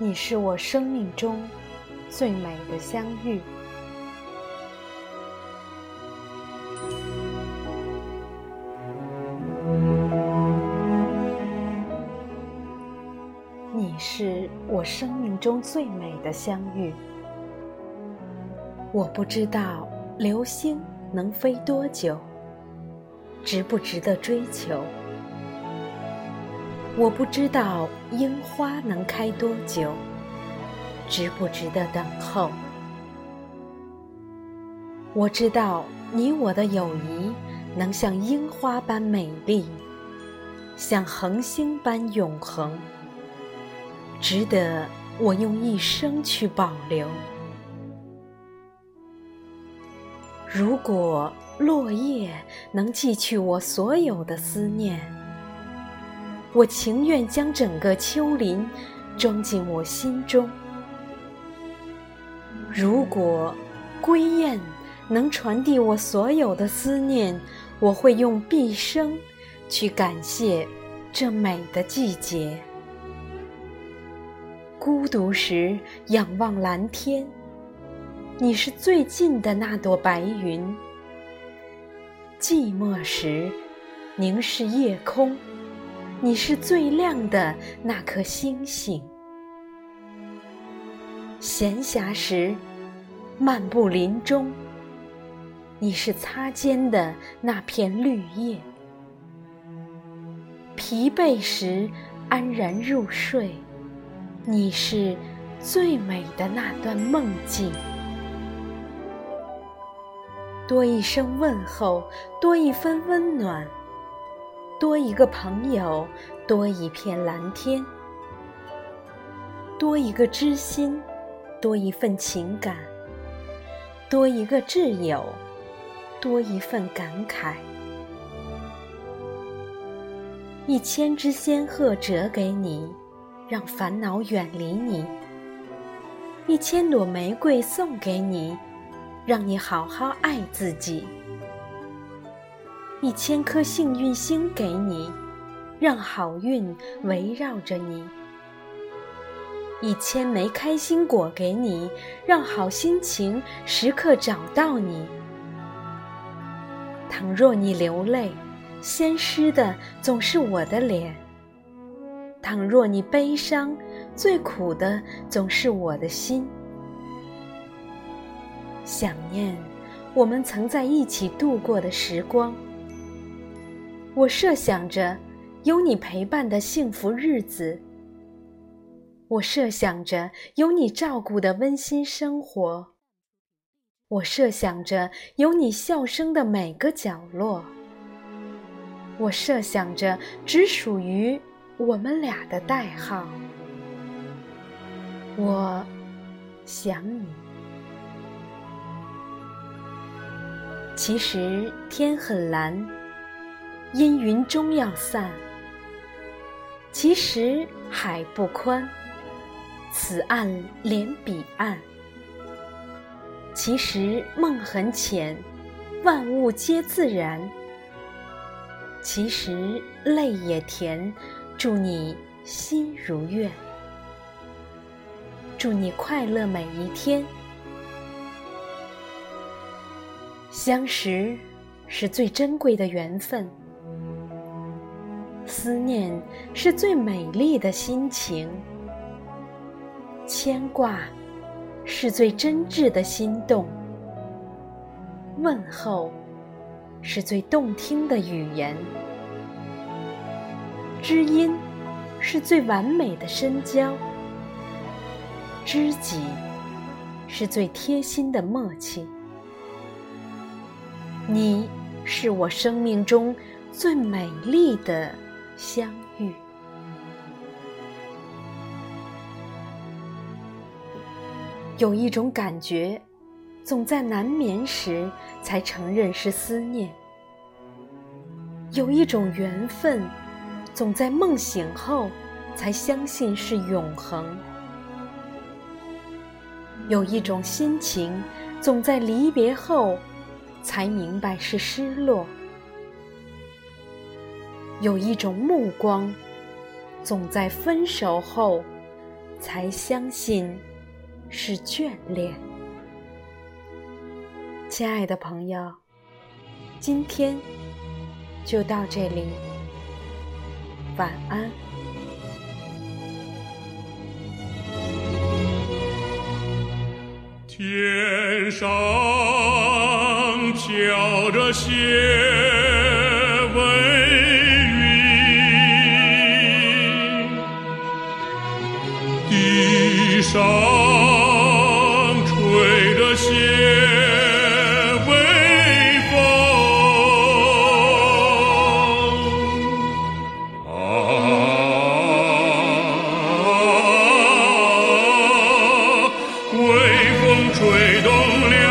你是我生命中最美的相遇。你是我生命中最美的相遇。我不知道流星能飞多久，值不值得追求？我不知道樱花能开多久，值不值得等候？我知道你我的友谊能像樱花般美丽，像恒星般永恒，值得我用一生去保留。如果落叶能寄去我所有的思念，我情愿将整个丘陵装进我心中。如果归雁能传递我所有的思念，我会用毕生去感谢这美的季节。孤独时仰望蓝天。你是最近的那朵白云，寂寞时凝视夜空，你是最亮的那颗星星。闲暇时漫步林中，你是擦肩的那片绿叶。疲惫时安然入睡，你是最美的那段梦境。多一声问候，多一分温暖；多一个朋友，多一片蓝天；多一个知心，多一份情感；多一个挚友，多一份感慨。一千只仙鹤折给你，让烦恼远离你；一千朵玫瑰送给你。让你好好爱自己，一千颗幸运星给你，让好运围绕着你；一千枚开心果给你，让好心情时刻找到你。倘若你流泪，先湿的总是我的脸；倘若你悲伤，最苦的总是我的心。想念我们曾在一起度过的时光，我设想着有你陪伴的幸福日子，我设想着有你照顾的温馨生活，我设想着有你笑声的每个角落，我设想着只属于我们俩的代号，我想你。其实天很蓝，阴云终要散。其实海不宽，此岸连彼岸。其实梦很浅，万物皆自然。其实泪也甜，祝你心如愿，祝你快乐每一天。相识是最珍贵的缘分，思念是最美丽的心情，牵挂是最真挚的心动，问候是最动听的语言，知音是最完美的深交，知己是最贴心的默契。你是我生命中最美丽的相遇。有一种感觉，总在难眠时才承认是思念；有一种缘分，总在梦醒后才相信是永恒；有一种心情，总在离别后。才明白是失落。有一种目光，总在分手后，才相信是眷恋。亲爱的朋友，今天就到这里，晚安。天上飘着雪上吹着些微风，啊，微风吹动了。